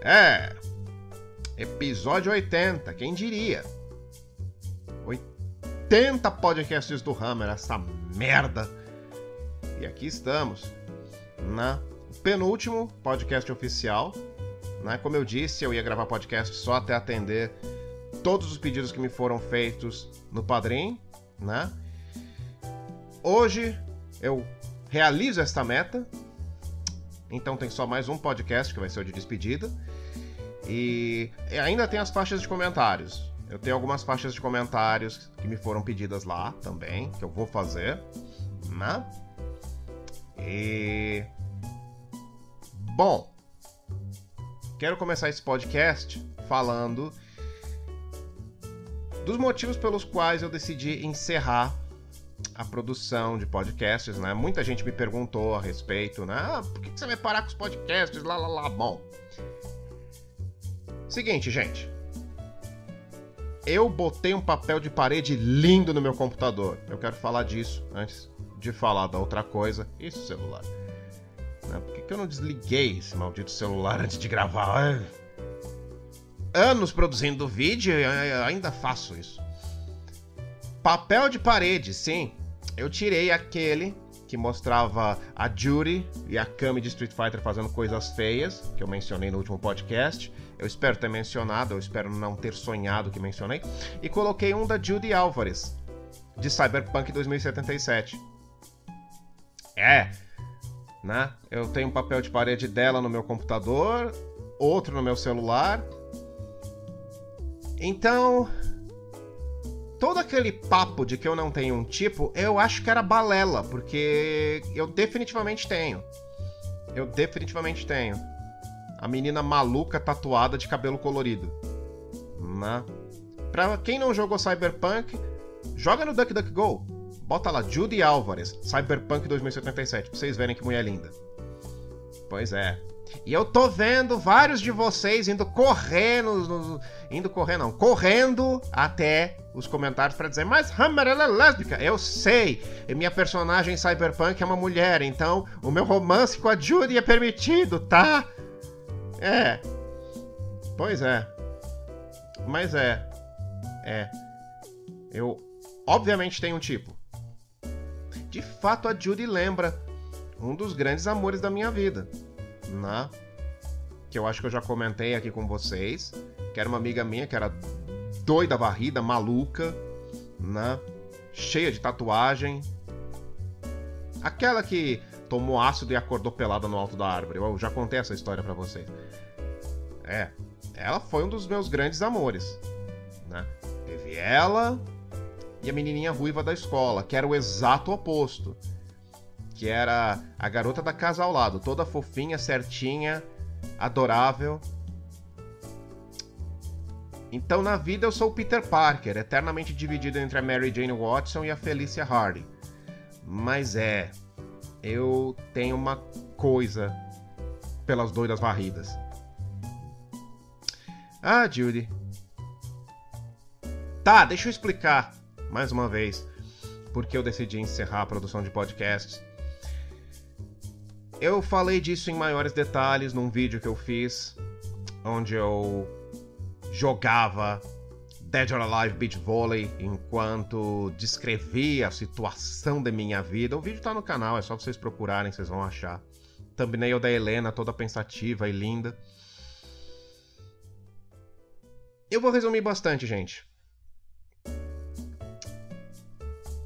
É. Episódio 80, quem diria? 80 podcasts do Hammer, essa merda. E aqui estamos, na penúltimo podcast oficial. Né? Como eu disse, eu ia gravar podcast só até atender todos os pedidos que me foram feitos no Padrim, né? Hoje eu realizo esta meta. Então tem só mais um podcast que vai ser o de despedida. E ainda tem as faixas de comentários. Eu tenho algumas faixas de comentários que me foram pedidas lá também, que eu vou fazer, né? E bom, quero começar esse podcast falando dos motivos pelos quais eu decidi encerrar a produção de podcasts, né? Muita gente me perguntou a respeito, né? Ah, por que você vai parar com os podcasts? Lá, lá, lá. Bom, seguinte, gente eu botei um papel de parede lindo no meu computador. Eu quero falar disso antes de falar da outra coisa. Isso, celular. Né? Por que, que eu não desliguei esse maldito celular antes de gravar? Anos produzindo vídeo e ainda faço isso. Papel de parede, sim. Eu tirei aquele que mostrava a Judy e a Kami de Street Fighter fazendo coisas feias, que eu mencionei no último podcast. Eu espero ter mencionado, eu espero não ter sonhado que mencionei. E coloquei um da Judy Álvares, de Cyberpunk 2077. É, né? Eu tenho um papel de parede dela no meu computador, outro no meu celular. Então, todo aquele papo de que eu não tenho um tipo, eu acho que era balela, porque eu definitivamente tenho. Eu definitivamente tenho a menina maluca tatuada de cabelo colorido. Né? Pra quem não jogou Cyberpunk, joga no DuckDuckGo. Bota lá, Judy Álvares, Cyberpunk 2077, pra vocês verem que mulher linda. Pois é. E eu tô vendo vários de vocês indo correndo, indo correndo, não, correndo até os comentários para dizer, mas Hammer ela é lésbica. Eu sei, minha personagem Cyberpunk é uma mulher, então o meu romance com a Judy é permitido, tá? É. Pois é. Mas é. É. Eu obviamente tenho um tipo. De fato, a Judy lembra um dos grandes amores da minha vida, né? Que eu acho que eu já comentei aqui com vocês, que era uma amiga minha que era doida varrida, maluca, né? Cheia de tatuagem. Aquela que tomou ácido e acordou pelada no alto da árvore. Eu já contei essa história para vocês. É, ela foi um dos meus grandes amores, né? Teve ela e a menininha ruiva da escola, que era o exato oposto. Que era a garota da casa ao lado, toda fofinha, certinha, adorável. Então na vida eu sou o Peter Parker, eternamente dividido entre a Mary Jane Watson e a Felicia Hardy. Mas é, eu tenho uma coisa pelas doidas varridas. Ah, Judy. Tá, deixa eu explicar mais uma vez porque eu decidi encerrar a produção de podcasts. Eu falei disso em maiores detalhes num vídeo que eu fiz, onde eu jogava Dead or Alive Beach Volley enquanto descrevia a situação da minha vida. O vídeo tá no canal, é só vocês procurarem, vocês vão achar. Thumbnail da Helena, toda pensativa e linda. Eu vou resumir bastante, gente.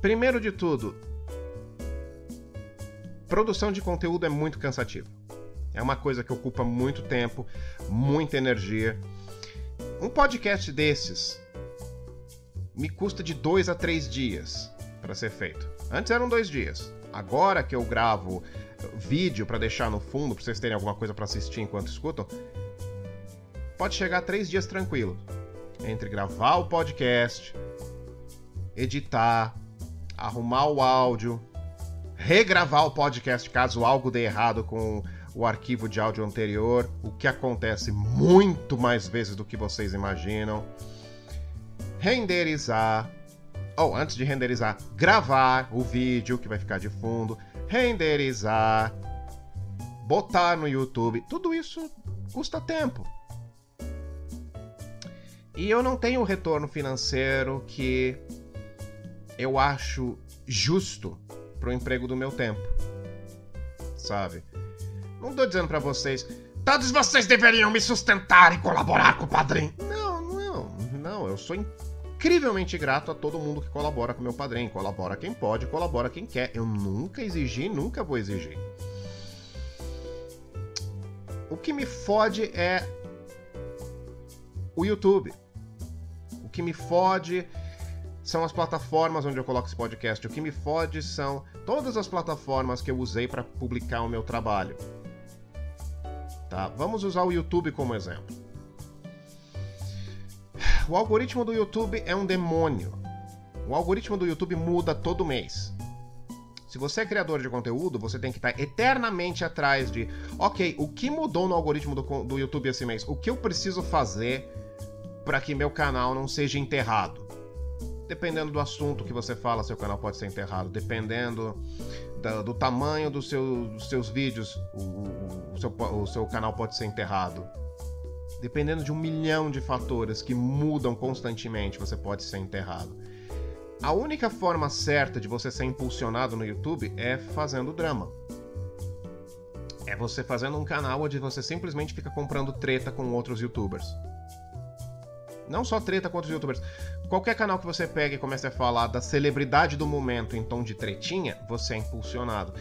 Primeiro de tudo, produção de conteúdo é muito cansativo. É uma coisa que ocupa muito tempo, muita energia. Um podcast desses me custa de dois a três dias para ser feito. Antes eram dois dias. Agora que eu gravo vídeo para deixar no fundo, para vocês terem alguma coisa para assistir enquanto escutam, pode chegar a três dias tranquilo. Entre gravar o podcast, editar, arrumar o áudio, regravar o podcast caso algo dê errado com o arquivo de áudio anterior, o que acontece muito mais vezes do que vocês imaginam. Renderizar, Ou antes de renderizar, gravar o vídeo que vai ficar de fundo, renderizar, botar no YouTube, tudo isso custa tempo. E eu não tenho o retorno financeiro que eu acho justo pro emprego do meu tempo. Sabe? Não tô dizendo para vocês, todos vocês deveriam me sustentar e colaborar com o padrinho. Não, não, não, eu sou incrivelmente grato a todo mundo que colabora com meu padrinho. Colabora quem pode, colabora quem quer. Eu nunca exigi, nunca vou exigir. O que me fode é o YouTube. O que me fode são as plataformas onde eu coloco esse podcast. O que me fode são todas as plataformas que eu usei para publicar o meu trabalho. Tá? Vamos usar o YouTube como exemplo. O algoritmo do YouTube é um demônio. O algoritmo do YouTube muda todo mês. Se você é criador de conteúdo, você tem que estar eternamente atrás de, ok, o que mudou no algoritmo do, do YouTube esse mês? O que eu preciso fazer para que meu canal não seja enterrado? Dependendo do assunto que você fala, seu canal pode ser enterrado. Dependendo do, do tamanho do seu, dos seus vídeos, o, o, seu, o seu canal pode ser enterrado. Dependendo de um milhão de fatores que mudam constantemente, você pode ser enterrado. A única forma certa de você ser impulsionado no YouTube é fazendo drama. É você fazendo um canal onde você simplesmente fica comprando treta com outros youtubers. Não só treta com outros youtubers. Qualquer canal que você pegue e comece a falar da celebridade do momento em tom de tretinha, você é impulsionado.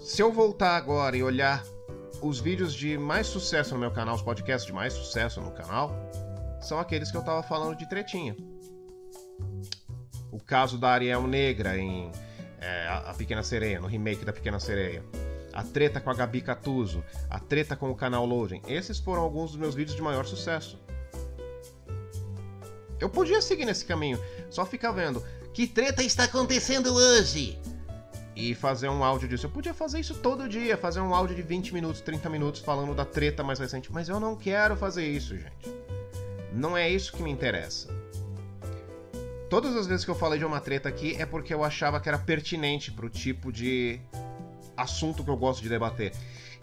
Se eu voltar agora e olhar os vídeos de mais sucesso no meu canal, os podcasts de mais sucesso no canal, são aqueles que eu tava falando de tretinha o caso da Ariel Negra em é, A Pequena Sereia, no remake da Pequena Sereia. A treta com a Gabi Catuso, a treta com o canal Loading. Esses foram alguns dos meus vídeos de maior sucesso. Eu podia seguir nesse caminho, só ficar vendo que treta está acontecendo hoje e fazer um áudio disso. Eu podia fazer isso todo dia, fazer um áudio de 20 minutos, 30 minutos falando da treta mais recente, mas eu não quero fazer isso, gente. Não é isso que me interessa. Todas as vezes que eu falei de uma treta aqui é porque eu achava que era pertinente pro tipo de assunto que eu gosto de debater.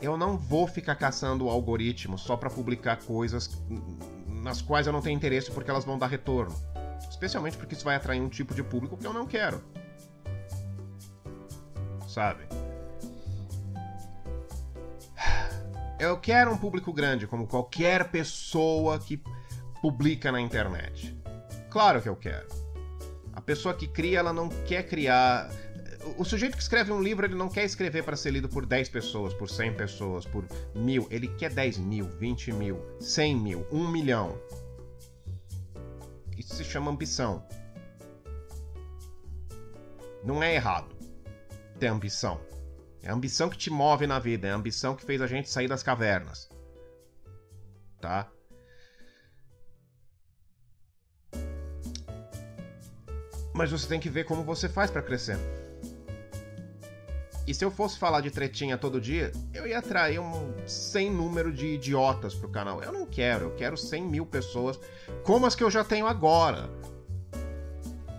Eu não vou ficar caçando o algoritmo só para publicar coisas nas quais eu não tenho interesse porque elas vão dar retorno. Especialmente porque isso vai atrair um tipo de público que eu não quero. Sabe? Eu quero um público grande, como qualquer pessoa que publica na internet. Claro que eu quero. A pessoa que cria, ela não quer criar. O sujeito que escreve um livro, ele não quer escrever para ser lido por 10 pessoas, por 100 pessoas, por mil. Ele quer 10 mil, 20 mil, 100 mil, 1 milhão. Isso se chama ambição. Não é errado ter ambição. É a ambição que te move na vida, é a ambição que fez a gente sair das cavernas. Tá? Mas você tem que ver como você faz para crescer. E se eu fosse falar de tretinha todo dia, eu ia atrair um sem número de idiotas pro canal. Eu não quero, eu quero 100 mil pessoas como as que eu já tenho agora.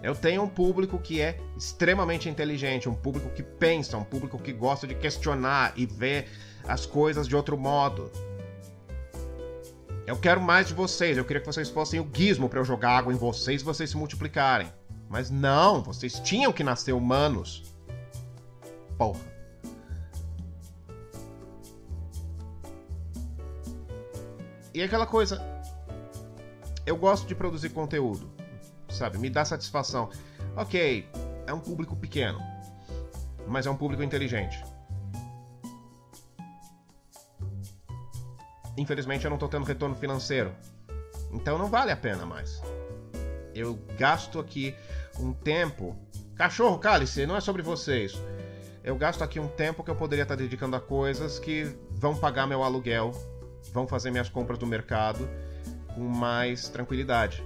Eu tenho um público que é extremamente inteligente, um público que pensa, um público que gosta de questionar e ver as coisas de outro modo. Eu quero mais de vocês, eu queria que vocês fossem o gizmo para eu jogar água em vocês e vocês se multiplicarem. Mas não, vocês tinham que nascer humanos. Porra. E aquela coisa. Eu gosto de produzir conteúdo. Sabe? Me dá satisfação. Ok, é um público pequeno. Mas é um público inteligente. Infelizmente eu não tô tendo retorno financeiro. Então não vale a pena mais. Eu gasto aqui um tempo. Cachorro, cálice, não é sobre vocês. Eu gasto aqui um tempo que eu poderia estar dedicando a coisas que vão pagar meu aluguel, vão fazer minhas compras do mercado com mais tranquilidade.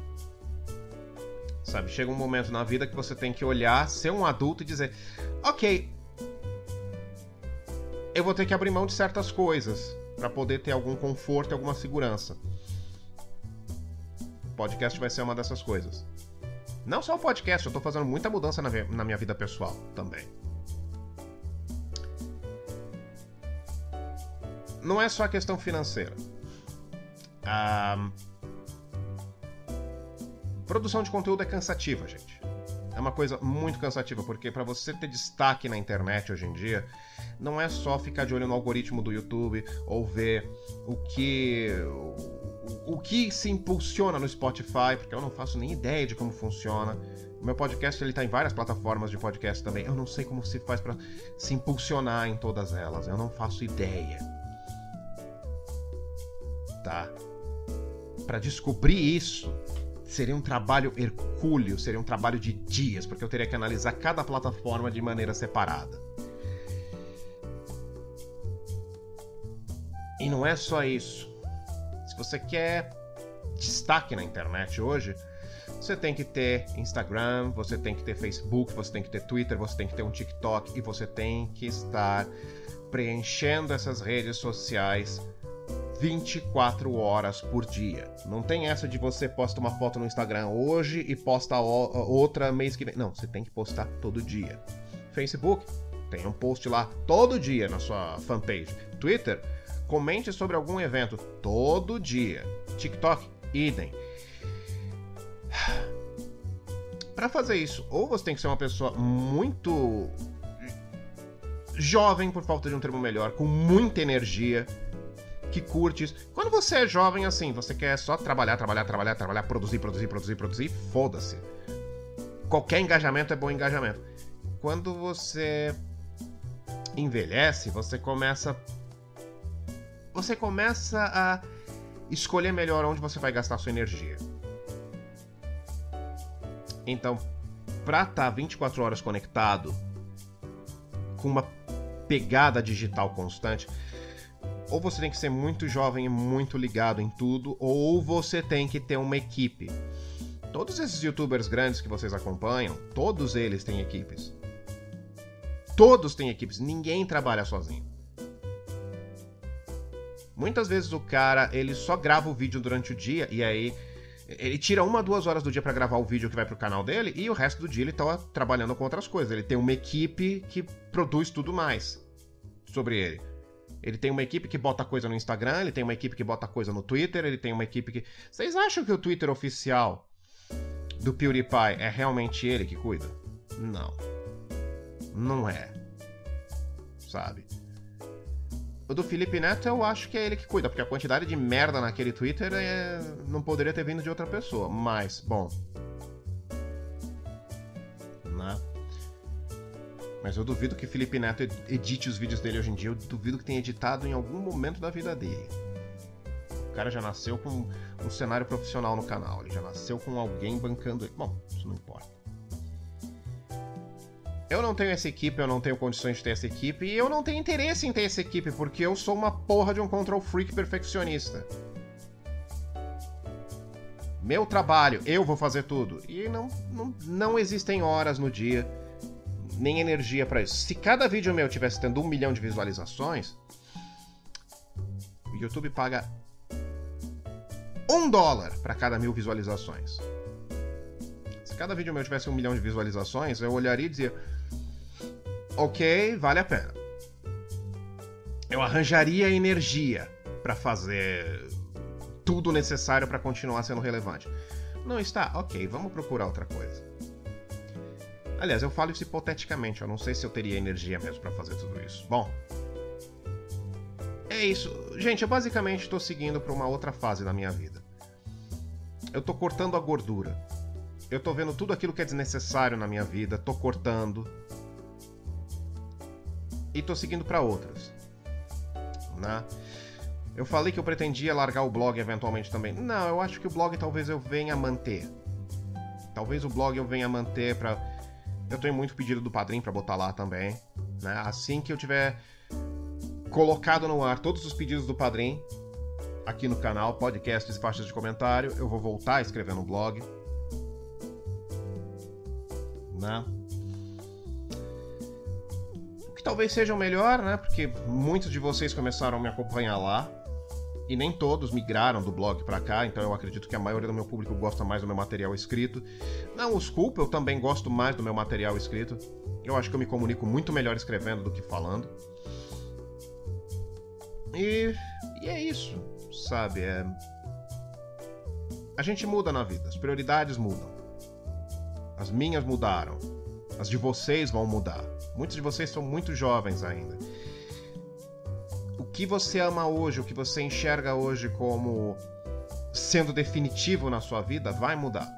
Sabe, chega um momento na vida que você tem que olhar, ser um adulto e dizer: Ok, eu vou ter que abrir mão de certas coisas para poder ter algum conforto e alguma segurança. O podcast vai ser uma dessas coisas. Não só o podcast, eu tô fazendo muita mudança na, na minha vida pessoal também. Não é só a questão financeira. A produção de conteúdo é cansativa, gente. É uma coisa muito cansativa, porque para você ter destaque na internet hoje em dia, não é só ficar de olho no algoritmo do YouTube ou ver o que o que se impulsiona no Spotify, porque eu não faço nem ideia de como funciona. O meu podcast ele tá em várias plataformas de podcast também. Eu não sei como se faz para se impulsionar em todas elas. Eu não faço ideia. Para descobrir isso, seria um trabalho hercúleo, seria um trabalho de dias, porque eu teria que analisar cada plataforma de maneira separada. E não é só isso. Se você quer destaque na internet hoje, você tem que ter Instagram, você tem que ter Facebook, você tem que ter Twitter, você tem que ter um TikTok e você tem que estar preenchendo essas redes sociais 24 horas por dia. Não tem essa de você posta uma foto no Instagram hoje e posta outra mês que vem. Não, você tem que postar todo dia. Facebook, tem um post lá todo dia na sua fanpage. Twitter, Comente sobre algum evento todo dia. TikTok, idem. Para fazer isso, ou você tem que ser uma pessoa muito jovem, por falta de um termo melhor, com muita energia, que curte isso. Quando você é jovem assim, você quer só trabalhar, trabalhar, trabalhar, trabalhar, produzir, produzir, produzir, produzir, foda-se. Qualquer engajamento é bom engajamento. Quando você envelhece, você começa você começa a escolher melhor onde você vai gastar sua energia. Então, para estar 24 horas conectado com uma pegada digital constante, ou você tem que ser muito jovem e muito ligado em tudo, ou você tem que ter uma equipe. Todos esses youtubers grandes que vocês acompanham, todos eles têm equipes. Todos têm equipes, ninguém trabalha sozinho. Muitas vezes o cara, ele só grava o vídeo durante o dia e aí ele tira uma, duas horas do dia para gravar o vídeo que vai pro canal dele e o resto do dia ele tá trabalhando com outras coisas. Ele tem uma equipe que produz tudo mais sobre ele. Ele tem uma equipe que bota coisa no Instagram, ele tem uma equipe que bota coisa no Twitter, ele tem uma equipe que. Vocês acham que o Twitter oficial do PewDiePie é realmente ele que cuida? Não. Não é. Sabe? O do Felipe Neto eu acho que é ele que cuida, porque a quantidade de merda naquele Twitter é... não poderia ter vindo de outra pessoa. Mas, bom. Mas eu duvido que Felipe Neto edite os vídeos dele hoje em dia. Eu duvido que tenha editado em algum momento da vida dele. O cara já nasceu com um cenário profissional no canal. Ele já nasceu com alguém bancando ele. Bom, isso não importa. Eu não tenho essa equipe, eu não tenho condições de ter essa equipe, e eu não tenho interesse em ter essa equipe, porque eu sou uma porra de um control freak perfeccionista. Meu trabalho, eu vou fazer tudo. E não, não, não existem horas no dia, nem energia para isso. Se cada vídeo meu tivesse tendo um milhão de visualizações, o YouTube paga um dólar para cada mil visualizações. Se cada vídeo meu tivesse um milhão de visualizações, eu olharia e dizia ok, vale a pena. Eu arranjaria energia para fazer tudo necessário para continuar sendo relevante. Não está? Ok, vamos procurar outra coisa. Aliás, eu falo isso hipoteticamente, eu não sei se eu teria energia mesmo para fazer tudo isso. Bom, é isso. Gente, eu basicamente estou seguindo para uma outra fase da minha vida. Eu estou cortando a gordura. Eu estou vendo tudo aquilo que é desnecessário na minha vida, estou cortando, e tô seguindo para outras. Né? Eu falei que eu pretendia largar o blog eventualmente também. Não, eu acho que o blog talvez eu venha manter. Talvez o blog eu venha manter para eu tenho muito pedido do padrinho para botar lá também, né? Assim que eu tiver colocado no ar todos os pedidos do padrinho aqui no canal, podcasts e faixas de comentário, eu vou voltar a escrever no blog. Né? talvez seja o melhor, né? Porque muitos de vocês começaram a me acompanhar lá. E nem todos migraram do blog para cá, então eu acredito que a maioria do meu público gosta mais do meu material escrito. Não os culpa, eu também gosto mais do meu material escrito. Eu acho que eu me comunico muito melhor escrevendo do que falando. E, e é isso, sabe? É... A gente muda na vida, as prioridades mudam. As minhas mudaram, as de vocês vão mudar. Muitos de vocês são muito jovens ainda o que você ama hoje, o que você enxerga hoje como sendo definitivo na sua vida, vai mudar.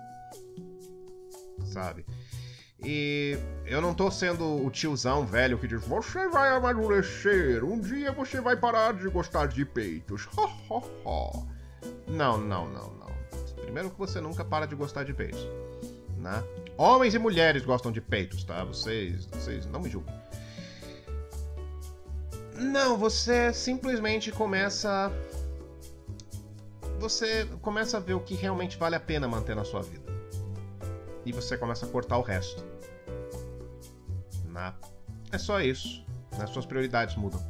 Sabe? E eu não tô sendo o tiozão velho que diz: Você vai amadurecer, um dia você vai parar de gostar de peitos. não, não, não, não. Primeiro que você nunca para de gostar de peitos. Né? Homens e mulheres gostam de peitos, tá? Vocês, vocês não me julguem. Não, você simplesmente começa. Você começa a ver o que realmente vale a pena manter na sua vida. E você começa a cortar o resto. Né? É só isso. As suas prioridades mudam.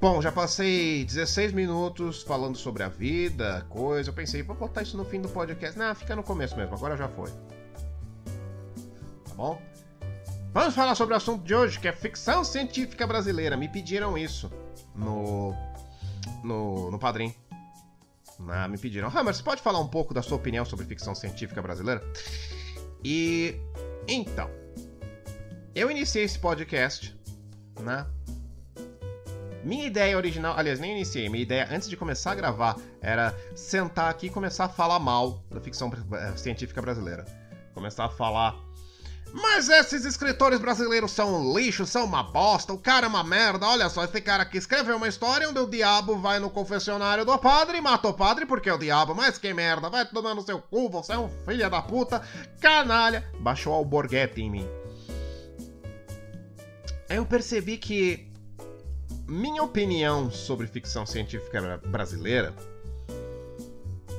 Bom, já passei 16 minutos falando sobre a vida, coisa. Eu pensei, vou botar isso no fim do podcast. Não, fica no começo mesmo, agora já foi. Tá bom? Vamos falar sobre o assunto de hoje, que é ficção científica brasileira. Me pediram isso no. no, no Padrim. Ah, me pediram. Hammer, você pode falar um pouco da sua opinião sobre ficção científica brasileira? E. Então. Eu iniciei esse podcast, né? Minha ideia original, aliás, nem iniciei, minha ideia antes de começar a gravar era sentar aqui e começar a falar mal da ficção eh, científica brasileira. Começar a falar mas esses escritores brasileiros são um lixo, são uma bosta, o cara é uma merda. Olha só, esse cara aqui escreveu uma história onde o diabo vai no confessionário do padre e mata o padre porque é o diabo. Mas que merda, vai tomar no seu cu, você é um filho da puta, canalha. Baixou o Alborguete em mim. Eu percebi que minha opinião sobre ficção científica brasileira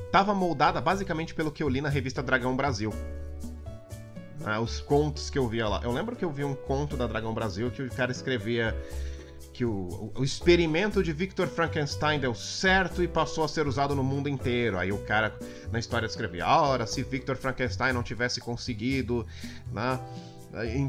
estava moldada basicamente pelo que eu li na revista Dragão Brasil ah, os contos que eu via lá. Eu lembro que eu vi um conto da Dragão Brasil que o cara escrevia que o, o, experimento de Victor Frankenstein deu certo e passou a ser usado no mundo inteiro. Aí o cara na história escrevia: ora, se Victor Frankenstein não tivesse conseguido, né? Eh,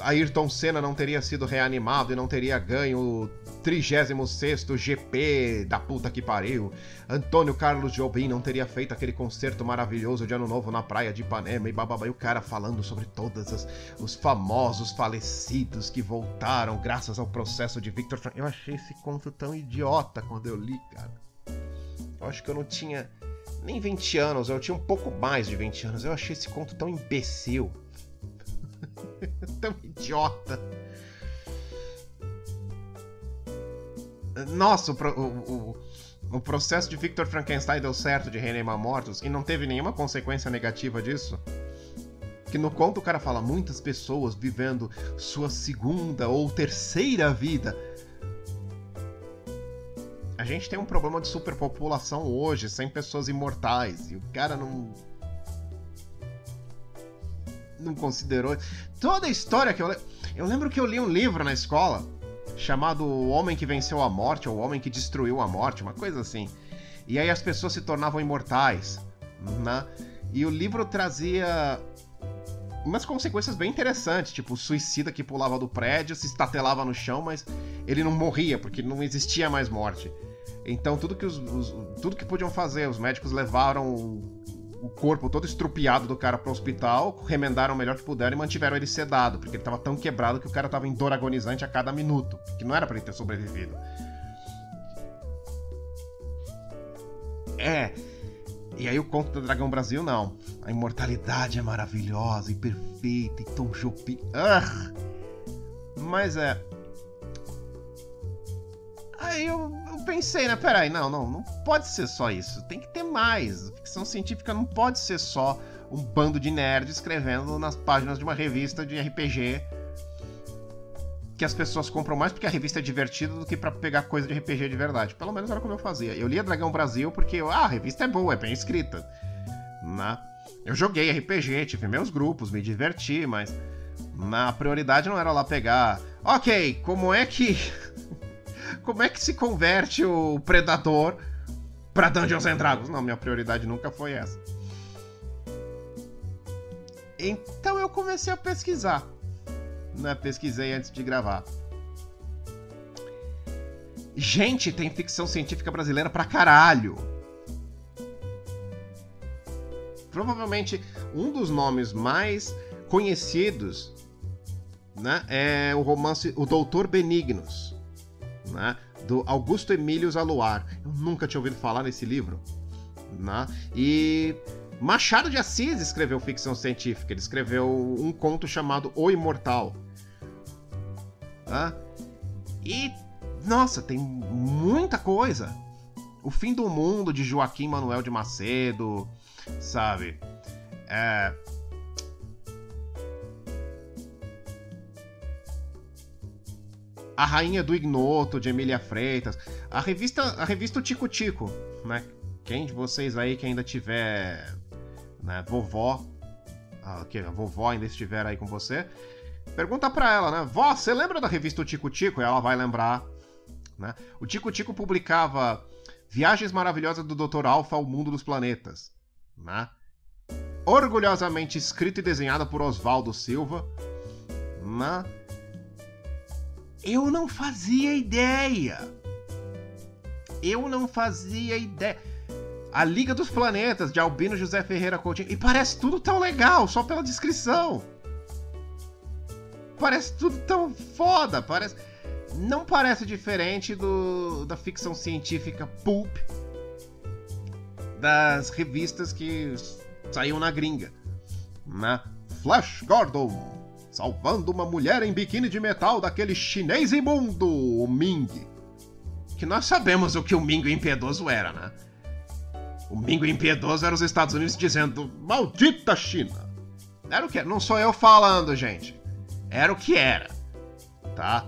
Ayrton Senna não teria sido reanimado e não teria ganho o 36 GP da puta que pariu. Antônio Carlos Jobim não teria feito aquele concerto maravilhoso de Ano Novo na praia de Ipanema e bababá. E o cara falando sobre todos os famosos falecidos que voltaram graças ao processo de Victor Frank. Eu achei esse conto tão idiota quando eu li, cara. Eu acho que eu não tinha nem 20 anos, eu tinha um pouco mais de 20 anos. Eu achei esse conto tão imbecil. Tão idiota. Nossa, o, o, o, processo de Victor Frankenstein deu certo de reanimar mortos e não teve nenhuma consequência negativa disso. Que no conto o cara fala muitas pessoas vivendo sua segunda ou terceira vida. A gente tem um problema de superpopulação hoje, sem pessoas imortais, e o cara não não considerou. Toda a história que eu. Eu lembro que eu li um livro na escola chamado O Homem que Venceu a Morte, ou O Homem que Destruiu a Morte, uma coisa assim. E aí as pessoas se tornavam imortais, né? E o livro trazia umas consequências bem interessantes, tipo o suicida que pulava do prédio, se estatelava no chão, mas ele não morria porque não existia mais morte. Então tudo que os, os tudo que podiam fazer, os médicos levaram o corpo todo estrupiado do cara pro hospital, remendaram o melhor que puderam e mantiveram ele sedado, porque ele tava tão quebrado que o cara tava em dor agonizante a cada minuto, que não era para ele ter sobrevivido. É. E aí o conto do Dragão Brasil, não. A imortalidade é maravilhosa e perfeita e Tom Jobim. Ah! Mas é. Aí eu pensei, né? Peraí, não, não, não pode ser só isso. Tem que ter mais. Ficção científica não pode ser só um bando de nerds escrevendo nas páginas de uma revista de RPG que as pessoas compram mais porque a revista é divertida do que para pegar coisa de RPG de verdade. Pelo menos era como eu fazia. Eu lia Dragão Brasil porque ah, a revista é boa, é bem escrita. Né? Eu joguei RPG, tive meus grupos, me diverti, mas na prioridade não era lá pegar. Ok, como é que como é que se converte o Predador pra Dungeons and Dragons? Não, minha prioridade nunca foi essa. Então eu comecei a pesquisar. Né? Pesquisei antes de gravar. Gente, tem ficção científica brasileira pra caralho. Provavelmente um dos nomes mais conhecidos né, é o romance O Doutor Benignos, né, do Augusto Emílio Zaluar. Eu nunca tinha ouvido falar nesse livro. Né? E Machado de Assis escreveu ficção científica. Ele escreveu um conto chamado O Imortal. Né? E, nossa, tem muita coisa. O Fim do Mundo, de Joaquim Manuel de Macedo, sabe? É, A Rainha do Ignoto, de Emília Freitas. A revista, a revista Tico Tico, né? Quem de vocês aí que ainda tiver né, vovó, a, que a vovó ainda estiver aí com você, pergunta pra ela, né? Vó, você lembra da revista Tico Tico? Ela vai lembrar, né? O Tico Tico publicava Viagens Maravilhosas do Dr. Alpha ao Mundo dos Planetas, né? Orgulhosamente escrita e desenhada por Oswaldo Silva, né? Eu não fazia ideia. Eu não fazia ideia. A Liga dos Planetas, de Albino José Ferreira Coutinho. E parece tudo tão legal, só pela descrição. Parece tudo tão foda. Parece. Não parece diferente do da ficção científica pulp das revistas que saíam na gringa. Né? Flash Gordon, salvando uma mulher em biquíni de metal daquele chinês imundo, o Ming. Que nós sabemos o que o Ming impiedoso era, né? O Ming impiedoso era os Estados Unidos dizendo: Maldita China! Era o que? Não sou eu falando, gente. Era o que era. Tá?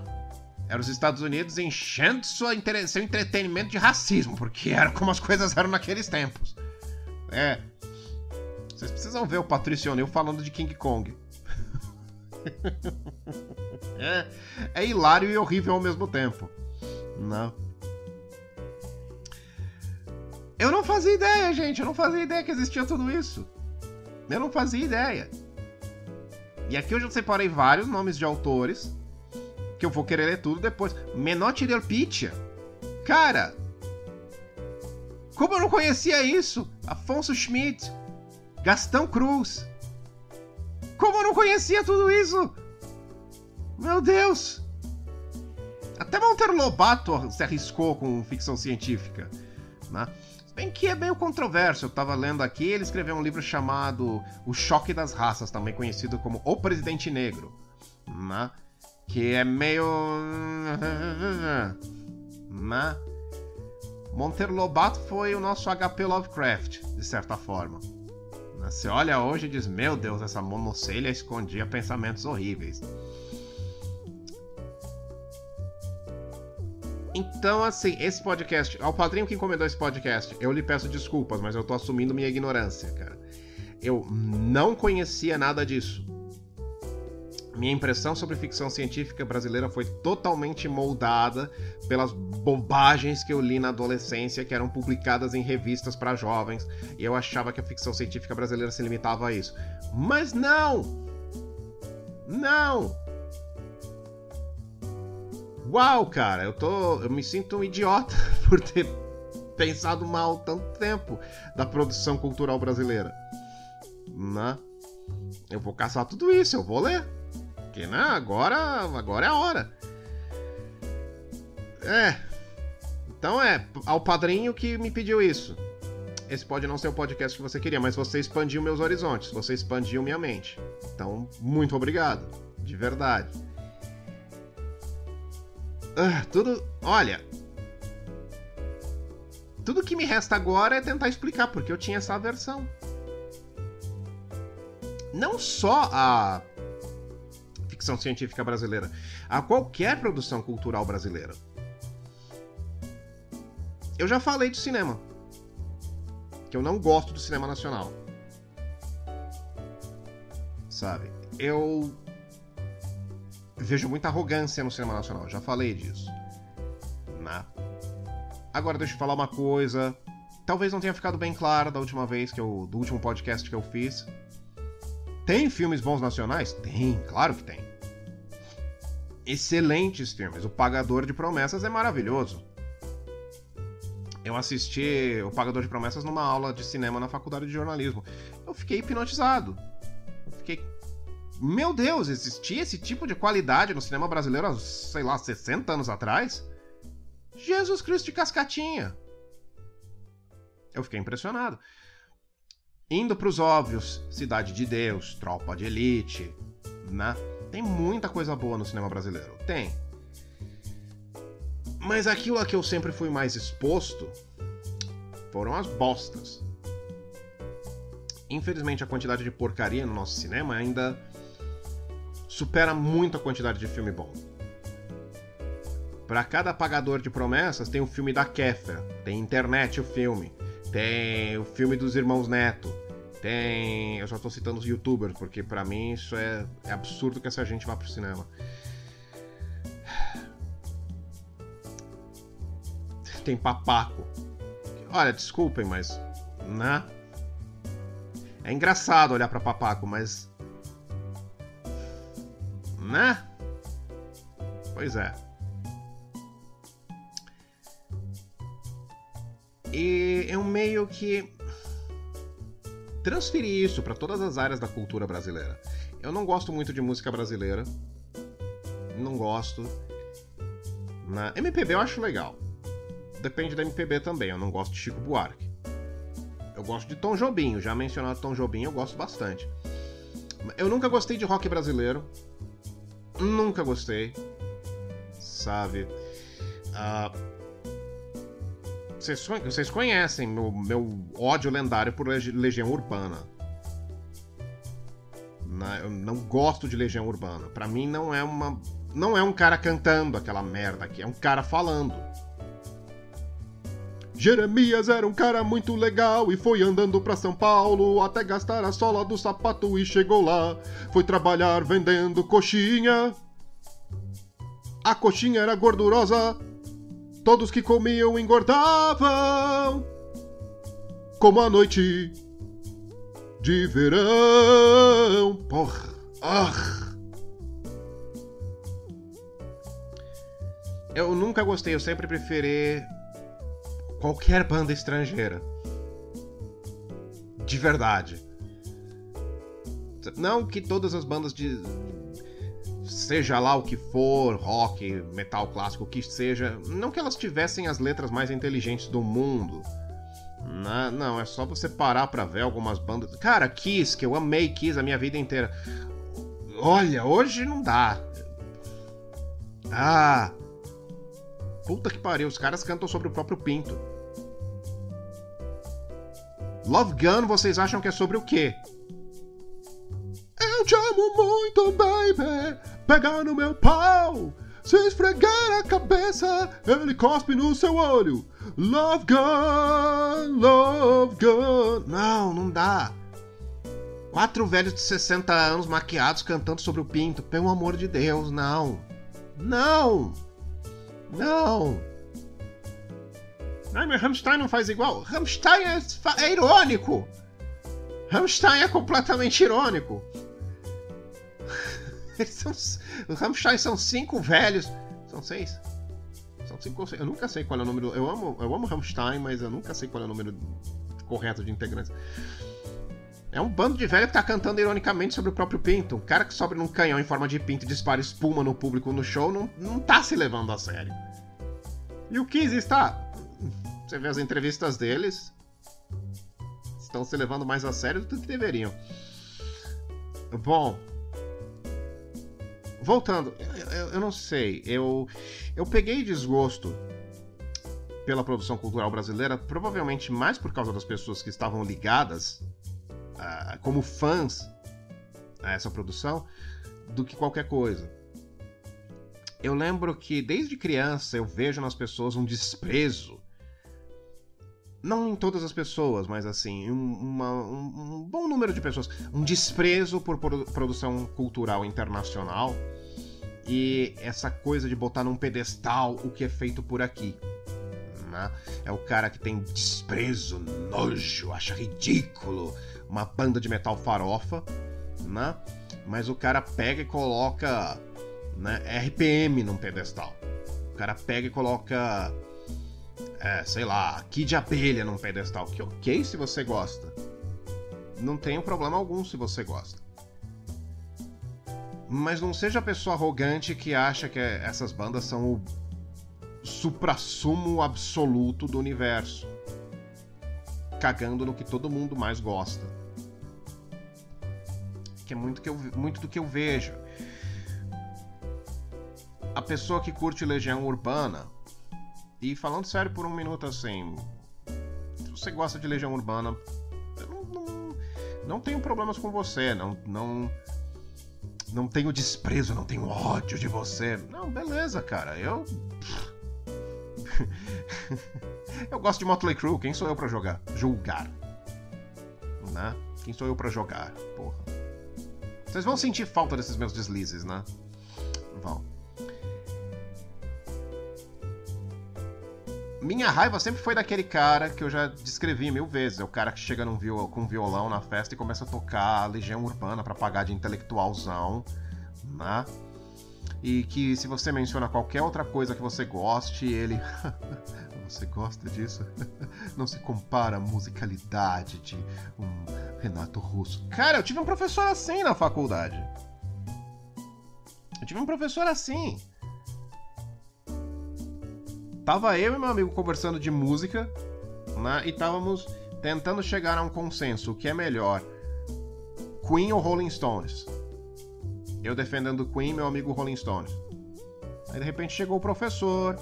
Era os Estados Unidos enchendo sua, seu entretenimento de racismo, porque era como as coisas eram naqueles tempos. É. Vocês precisam ver o Patrício O'Neill falando de King Kong. é, é hilário e horrível ao mesmo tempo. Não. Eu não fazia ideia, gente. Eu não fazia ideia que existia tudo isso. Eu não fazia ideia. E aqui eu já separei vários nomes de autores que eu vou querer ler tudo depois. Menotti del Picchia. Cara, como eu não conhecia isso? Afonso Schmidt, Gastão Cruz, como eu não conhecia tudo isso? Meu Deus! Até Monteiro Lobato se arriscou com ficção científica. Né? Bem que é meio controverso. Eu tava lendo aqui, ele escreveu um livro chamado O Choque das Raças, também conhecido como O Presidente Negro. Né? Que é meio. Né? Monteiro Lobato foi o nosso HP Lovecraft, de certa forma. Você olha hoje e diz: Meu Deus, essa monocelha escondia pensamentos horríveis. Então, assim, esse podcast. Ao padrinho que encomendou esse podcast, eu lhe peço desculpas, mas eu tô assumindo minha ignorância, cara. Eu não conhecia nada disso. Minha impressão sobre ficção científica brasileira foi totalmente moldada pelas bobagens que eu li na adolescência, que eram publicadas em revistas para jovens, e eu achava que a ficção científica brasileira se limitava a isso. Mas não! Não! Uau, cara, eu tô. Eu me sinto um idiota por ter pensado mal tanto tempo da produção cultural brasileira. Né? Eu vou caçar tudo isso, eu vou ler. Porque, né, agora, agora é a hora. É. Então é, ao padrinho que me pediu isso. Esse pode não ser o podcast que você queria, mas você expandiu meus horizontes, você expandiu minha mente. Então, muito obrigado. De verdade. Ah, tudo. Olha. Tudo que me resta agora é tentar explicar porque eu tinha essa versão. Não só a ficção científica brasileira, a qualquer produção cultural brasileira. Eu já falei de cinema. Que eu não gosto do cinema nacional. Sabe? Eu vejo muita arrogância no cinema nacional, já falei disso. Né? Agora deixa eu falar uma coisa. Talvez não tenha ficado bem claro da última vez que eu. do último podcast que eu fiz. Tem filmes bons nacionais? Tem, claro que tem. Excelentes filmes. O Pagador de Promessas é maravilhoso. Eu assisti O Pagador de Promessas numa aula de cinema na faculdade de jornalismo. Eu fiquei hipnotizado. Eu fiquei. Meu Deus, existia esse tipo de qualidade no cinema brasileiro há, sei lá, 60 anos atrás? Jesus Cristo de Cascatinha! Eu fiquei impressionado. Indo para os óbvios, Cidade de Deus, Tropa de Elite, né? Tem muita coisa boa no cinema brasileiro. Tem. Mas aquilo a que eu sempre fui mais exposto foram as bostas. Infelizmente, a quantidade de porcaria no nosso cinema ainda supera muito a quantidade de filme bom. Para cada apagador de promessas tem o filme da Kéfera, tem internet o filme, tem o filme dos irmãos Neto, tem. Eu só tô citando os youtubers, porque para mim isso é, é absurdo que essa gente vá pro cinema. Tem papaco. Olha, desculpem, mas. Né? É engraçado olhar para papaco, mas. Né? Pois é. E eu meio que transferir isso para todas as áreas da cultura brasileira. Eu não gosto muito de música brasileira. Não gosto. Na MPB eu acho legal. Depende da MPB também. Eu não gosto de Chico Buarque. Eu gosto de Tom Jobim. Já mencionado Tom Jobim, eu gosto bastante. Eu nunca gostei de rock brasileiro. Nunca gostei. Sabe? Uh, vocês conhecem meu, meu ódio lendário por Legião Urbana. Eu não gosto de Legião Urbana. Para mim não é uma. Não é um cara cantando aquela merda aqui, é um cara falando. Jeremias era um cara muito legal e foi andando pra São Paulo até gastar a sola do sapato e chegou lá. Foi trabalhar vendendo coxinha. A coxinha era gordurosa, Todos que comiam engordavam, como a noite de verão. Porra! Ah. Eu nunca gostei, eu sempre preferi qualquer banda estrangeira. De verdade. Não que todas as bandas de seja lá o que for, rock, metal clássico, o que seja, não que elas tivessem as letras mais inteligentes do mundo. Não, é só você parar pra ver algumas bandas. Cara, Kiss, que eu amei Kiss a minha vida inteira. Olha, hoje não dá. Ah. Puta que pariu, os caras cantam sobre o próprio pinto. Love Gun, vocês acham que é sobre o quê? Eu te amo muito, baby. Pega no meu pau. Se esfregar a cabeça, ele cospe no seu olho. Love gun, love gun. Não, não dá. Quatro velhos de 60 anos maquiados cantando sobre o pinto. Pelo amor de Deus, não. Não. Não. Ai, mas Rammstein não faz igual. Rammstein é, é irônico. Rammstein é completamente irônico. São, os Rammstein são cinco velhos. São seis? São cinco. Eu nunca sei qual é o número. Eu amo, eu amo Rammstein, mas eu nunca sei qual é o número correto de integrantes. É um bando de velho que tá cantando ironicamente sobre o próprio pinto. Um cara que sobe num canhão em forma de pinto e dispara espuma no público no show não, não tá se levando a sério. E o Kiss está. Você vê as entrevistas deles. Estão se levando mais a sério do que deveriam. Bom, voltando, eu, eu, não sei, eu, eu peguei desgosto pela produção cultural brasileira, provavelmente mais por causa das pessoas que estavam ligadas uh, como fãs a essa produção, do que qualquer coisa. Eu lembro que desde criança eu vejo nas pessoas um desprezo. Não em todas as pessoas, mas assim, um, uma, um, um bom número de pessoas. Um desprezo por produção cultural internacional e essa coisa de botar num pedestal o que é feito por aqui. né? É o cara que tem desprezo, nojo, acha ridículo uma banda de metal farofa, né? Mas o cara pega e coloca né, RPM num pedestal. O cara pega e coloca, é, sei lá, Kid Abelha num pedestal. Que ok se você gosta. Não tem problema algum se você gosta. Mas não seja a pessoa arrogante que acha que essas bandas são o suprassumo absoluto do universo. Cagando no que todo mundo mais gosta. Que é muito, que eu, muito do que eu vejo. A pessoa que curte Legião Urbana, e falando sério por um minuto assim, se você gosta de Legião Urbana, eu não, não, não tenho problemas com você, não, não não tenho desprezo, não tenho ódio de você. Não, beleza, cara. Eu. eu gosto de Motley Crue. Quem sou eu para jogar? Julgar. Né? Quem sou eu para jogar? Porra. Vocês vão sentir falta desses meus deslizes, né? Vão. Minha raiva sempre foi daquele cara que eu já descrevi mil vezes. É o cara que chega num viol, com um violão na festa e começa a tocar Legião Urbana para pagar de intelectualzão, né? E que se você menciona qualquer outra coisa que você goste, ele. você gosta disso? Não se compara a musicalidade de um Renato Russo. Cara, eu tive um professor assim na faculdade. Eu tive um professor assim. Tava eu e meu amigo conversando de música, né? E estávamos tentando chegar a um consenso, o que é melhor, Queen ou Rolling Stones? Eu defendendo Queen, meu amigo Rolling Stones. Aí de repente chegou o professor,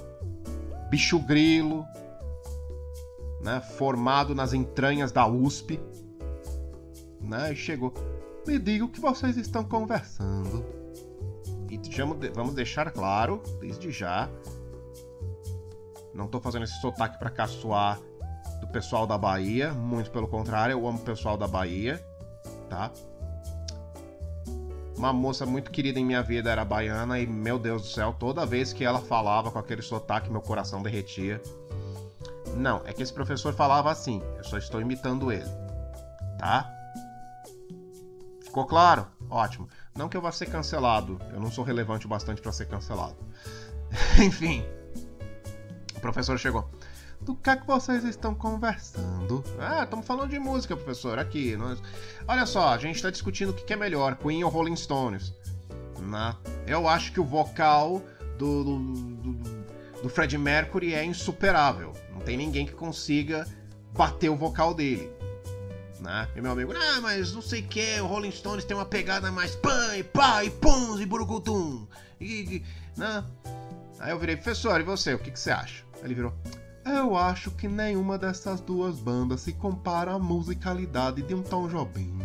bicho grilo, né? Formado nas entranhas da USP, né? E chegou. Me diga o que vocês estão conversando. E vamos deixar claro, desde já, não tô fazendo esse sotaque para caçoar do pessoal da Bahia, muito pelo contrário, eu amo o pessoal da Bahia, tá? Uma moça muito querida em minha vida era baiana e, meu Deus do céu, toda vez que ela falava com aquele sotaque, meu coração derretia. Não, é que esse professor falava assim, eu só estou imitando ele, tá? Ficou claro? Ótimo. Não que eu vá ser cancelado, eu não sou relevante o bastante para ser cancelado. Enfim professor chegou. Do que é que vocês estão conversando? Ah, estamos falando de música, professor, aqui. Nós... Olha só, a gente está discutindo o que é melhor, Queen ou Rolling Stones. Né? Eu acho que o vocal do, do, do, do Fred Mercury é insuperável. Não tem ninguém que consiga bater o vocal dele. Né? E meu amigo, ah, mas não sei o que, o Rolling Stones tem uma pegada mais pã e pá e pum e burucutum. E, né? Aí eu virei, professor, e você, o que, que você acha? Ele virou: Eu acho que nenhuma dessas duas bandas se compara à musicalidade de um Tom Jobim.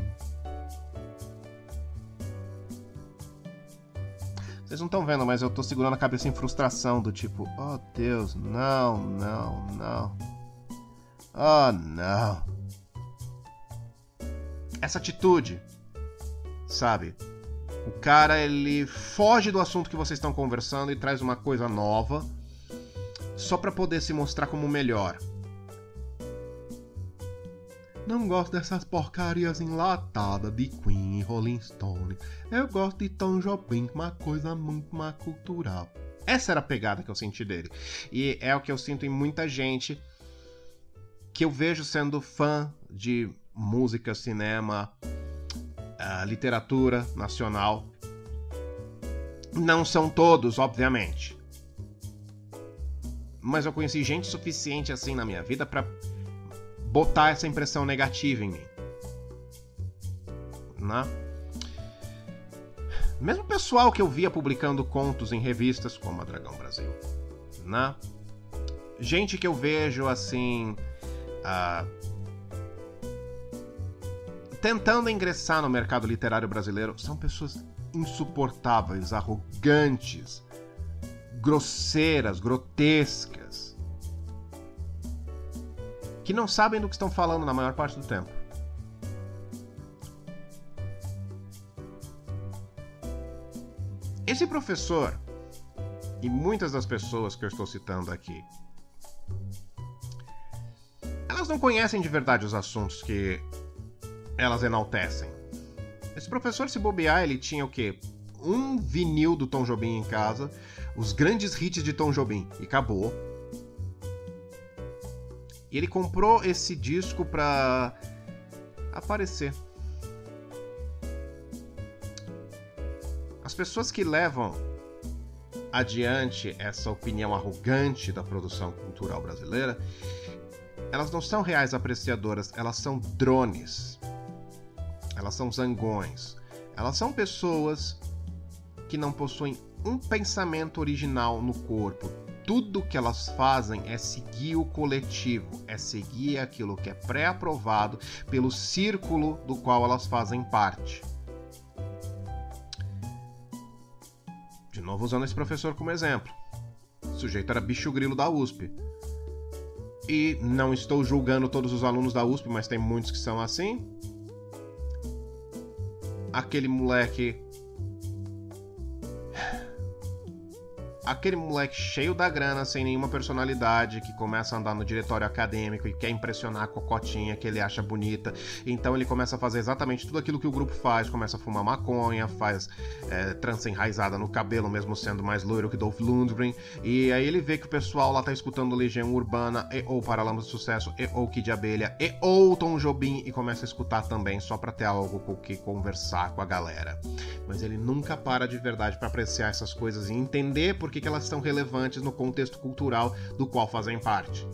Vocês não estão vendo, mas eu tô segurando a cabeça em frustração, do tipo, oh Deus, não, não, não. Oh não. Essa atitude, sabe? O cara ele foge do assunto que vocês estão conversando e traz uma coisa nova só para poder se mostrar como melhor. Não gosto dessas porcarias enlatadas de Queen e Rolling Stone. Eu gosto de Tom Jobim, uma coisa muito mais cultural. Essa era a pegada que eu senti dele. E é o que eu sinto em muita gente que eu vejo sendo fã de música, cinema, uh, literatura nacional. Não são todos, obviamente mas eu conheci gente suficiente assim na minha vida para botar essa impressão negativa em mim. Né? Mesmo pessoal que eu via publicando contos em revistas como a Dragão Brasil. Né? Gente que eu vejo assim. Uh, tentando ingressar no mercado literário brasileiro são pessoas insuportáveis, arrogantes, grosseiras, grotescas, que não sabem do que estão falando na maior parte do tempo. Esse professor e muitas das pessoas que eu estou citando aqui pessoas não conhecem de verdade os assuntos que elas enaltecem. Esse professor, se bobear, ele tinha o quê? Um vinil do Tom Jobim em casa, os grandes hits de Tom Jobim, e acabou. E ele comprou esse disco pra aparecer. As pessoas que levam adiante essa opinião arrogante da produção cultural brasileira, elas não são reais apreciadoras, elas são drones. Elas são zangões. Elas são pessoas que não possuem um pensamento original no corpo. Tudo que elas fazem é seguir o coletivo, é seguir aquilo que é pré-aprovado pelo círculo do qual elas fazem parte. De novo, usando esse professor como exemplo. O sujeito era bicho grilo da USP. E não estou julgando todos os alunos da USP, mas tem muitos que são assim. Aquele moleque aquele moleque cheio da grana, sem nenhuma personalidade, que começa a andar no diretório acadêmico e quer impressionar a cocotinha que ele acha bonita. Então ele começa a fazer exatamente tudo aquilo que o grupo faz, começa a fumar maconha, faz é, trança enraizada no cabelo, mesmo sendo mais loiro que Dolph Lundgren. E aí ele vê que o pessoal lá tá escutando Legião Urbana, e ou Paralamas do Sucesso, e ou Kid Abelha, e ou Tom Jobim, e começa a escutar também, só pra ter algo com o que conversar com a galera. Mas ele nunca para de verdade para apreciar essas coisas e entender porque que, elas são relevantes no contexto cultural do qual fazem parte.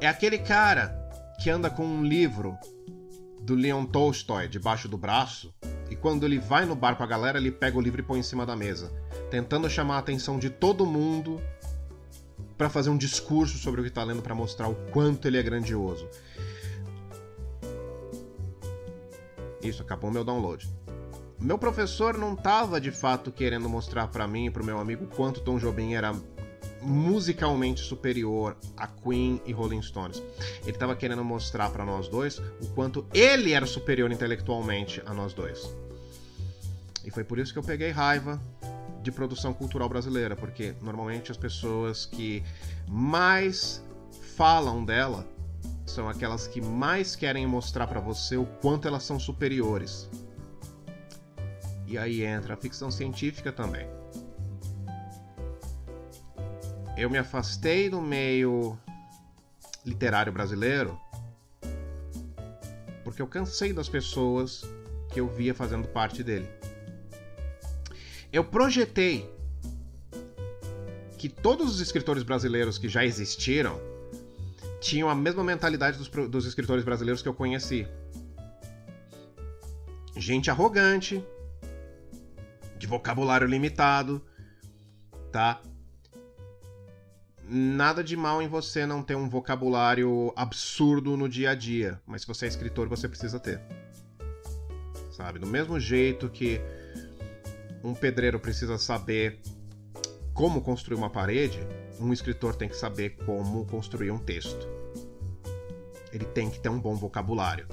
É aquele cara que anda com um livro do Leon Tolstói debaixo do braço e quando ele vai no bar com a galera, ele pega o livro e põe em cima da mesa, tentando chamar a atenção de todo mundo para fazer um discurso sobre o que está lendo para mostrar o quanto ele é grandioso. Isso, acabou meu download meu professor não estava de fato querendo mostrar para mim e para o meu amigo quanto Tom Jobim era musicalmente superior a Queen e Rolling Stones. Ele estava querendo mostrar para nós dois o quanto ele era superior intelectualmente a nós dois. E foi por isso que eu peguei raiva de produção cultural brasileira, porque normalmente as pessoas que mais falam dela são aquelas que mais querem mostrar para você o quanto elas são superiores. E aí entra a ficção científica também. Eu me afastei do meio literário brasileiro porque eu cansei das pessoas que eu via fazendo parte dele. Eu projetei que todos os escritores brasileiros que já existiram tinham a mesma mentalidade dos, dos escritores brasileiros que eu conheci. Gente arrogante, vocabulário limitado, tá? Nada de mal em você não ter um vocabulário absurdo no dia a dia, mas se você é escritor, você precisa ter. Sabe? Do mesmo jeito que um pedreiro precisa saber como construir uma parede, um escritor tem que saber como construir um texto. Ele tem que ter um bom vocabulário.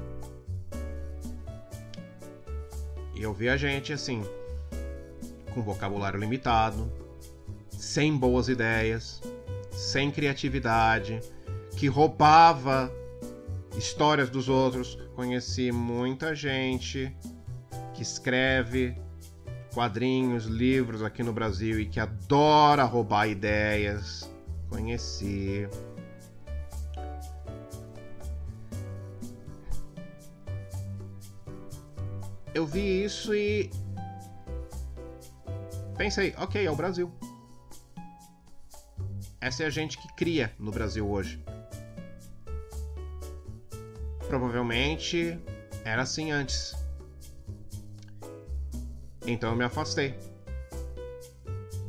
E eu vi a gente assim, com vocabulário limitado, sem boas ideias, sem criatividade, que roubava histórias dos outros. Conheci muita gente que escreve quadrinhos, livros aqui no Brasil e que adora roubar ideias. Conheci. Eu vi isso e Pensei, ok, é o Brasil. Essa é a gente que cria no Brasil hoje. Provavelmente era assim antes. Então eu me afastei.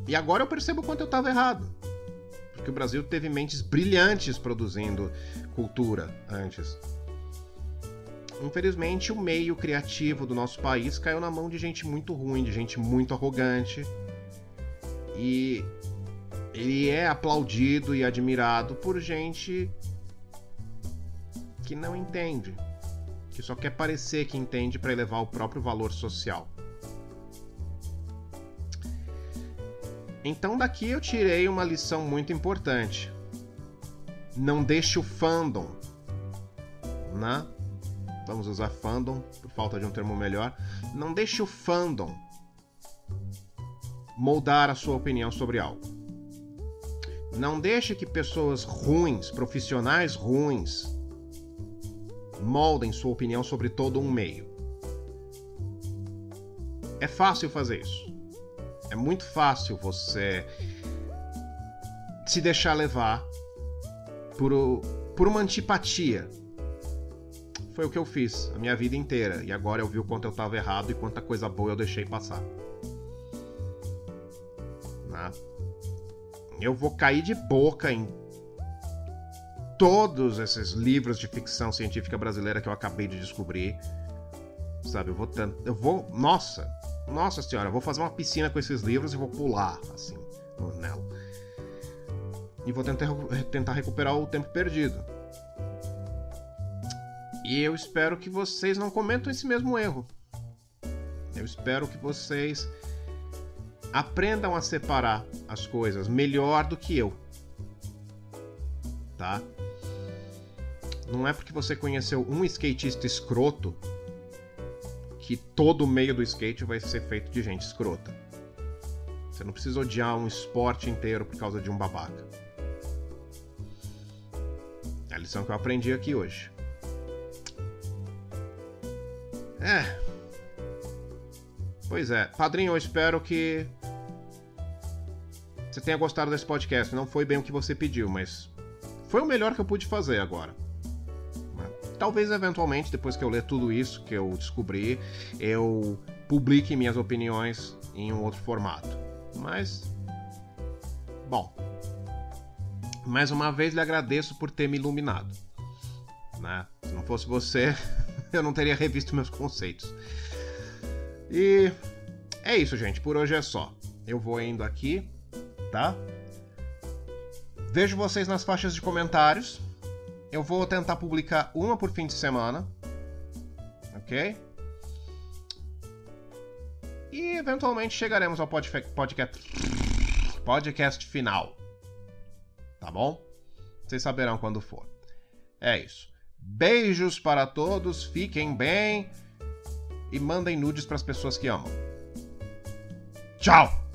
E agora eu percebo quanto eu estava errado. Porque o Brasil teve mentes brilhantes produzindo cultura antes. Infelizmente, o meio criativo do nosso país caiu na mão de gente muito ruim, de gente muito arrogante. E ele é aplaudido e admirado por gente que não entende, que só quer parecer que entende para elevar o próprio valor social. Então daqui eu tirei uma lição muito importante. Não deixe o fandom, né? Vamos usar fandom, por falta de um termo melhor. Não deixe o fandom moldar a sua opinião sobre algo. Não deixe que pessoas ruins, profissionais ruins, moldem sua opinião sobre todo um meio. É fácil fazer isso. É muito fácil você se deixar levar por, por uma antipatia. Foi o que eu fiz a minha vida inteira. E agora eu vi o quanto eu estava errado e quanta coisa boa eu deixei passar. Né? Eu vou cair de boca em todos esses livros de ficção científica brasileira que eu acabei de descobrir. Sabe, eu vou eu vou, nossa, nossa senhora, eu vou fazer uma piscina com esses livros e vou pular assim nela. E vou tentar, tentar recuperar o tempo perdido. E eu espero que vocês não cometam esse mesmo erro. Eu espero que vocês aprendam a separar as coisas melhor do que eu. Tá? Não é porque você conheceu um skatista escroto que todo o meio do skate vai ser feito de gente escrota. Você não precisa odiar um esporte inteiro por causa de um babaca. É a lição que eu aprendi aqui hoje. É. Pois é. Padrinho, eu espero que você tenha gostado desse podcast. Não foi bem o que você pediu, mas foi o melhor que eu pude fazer agora. Talvez eventualmente, depois que eu ler tudo isso que eu descobri, eu publique minhas opiniões em um outro formato. Mas. Bom. Mais uma vez lhe agradeço por ter me iluminado. Né? Se não fosse você, eu não teria revisto meus conceitos. E é isso, gente. Por hoje é só. Eu vou indo aqui tá? Vejo vocês nas faixas de comentários. Eu vou tentar publicar uma por fim de semana. Ok? E eventualmente chegaremos ao podcast, podcast final. Tá bom? Vocês saberão quando for. É isso. Beijos para todos, fiquem bem e mandem nudes para as pessoas que amam. Tchau!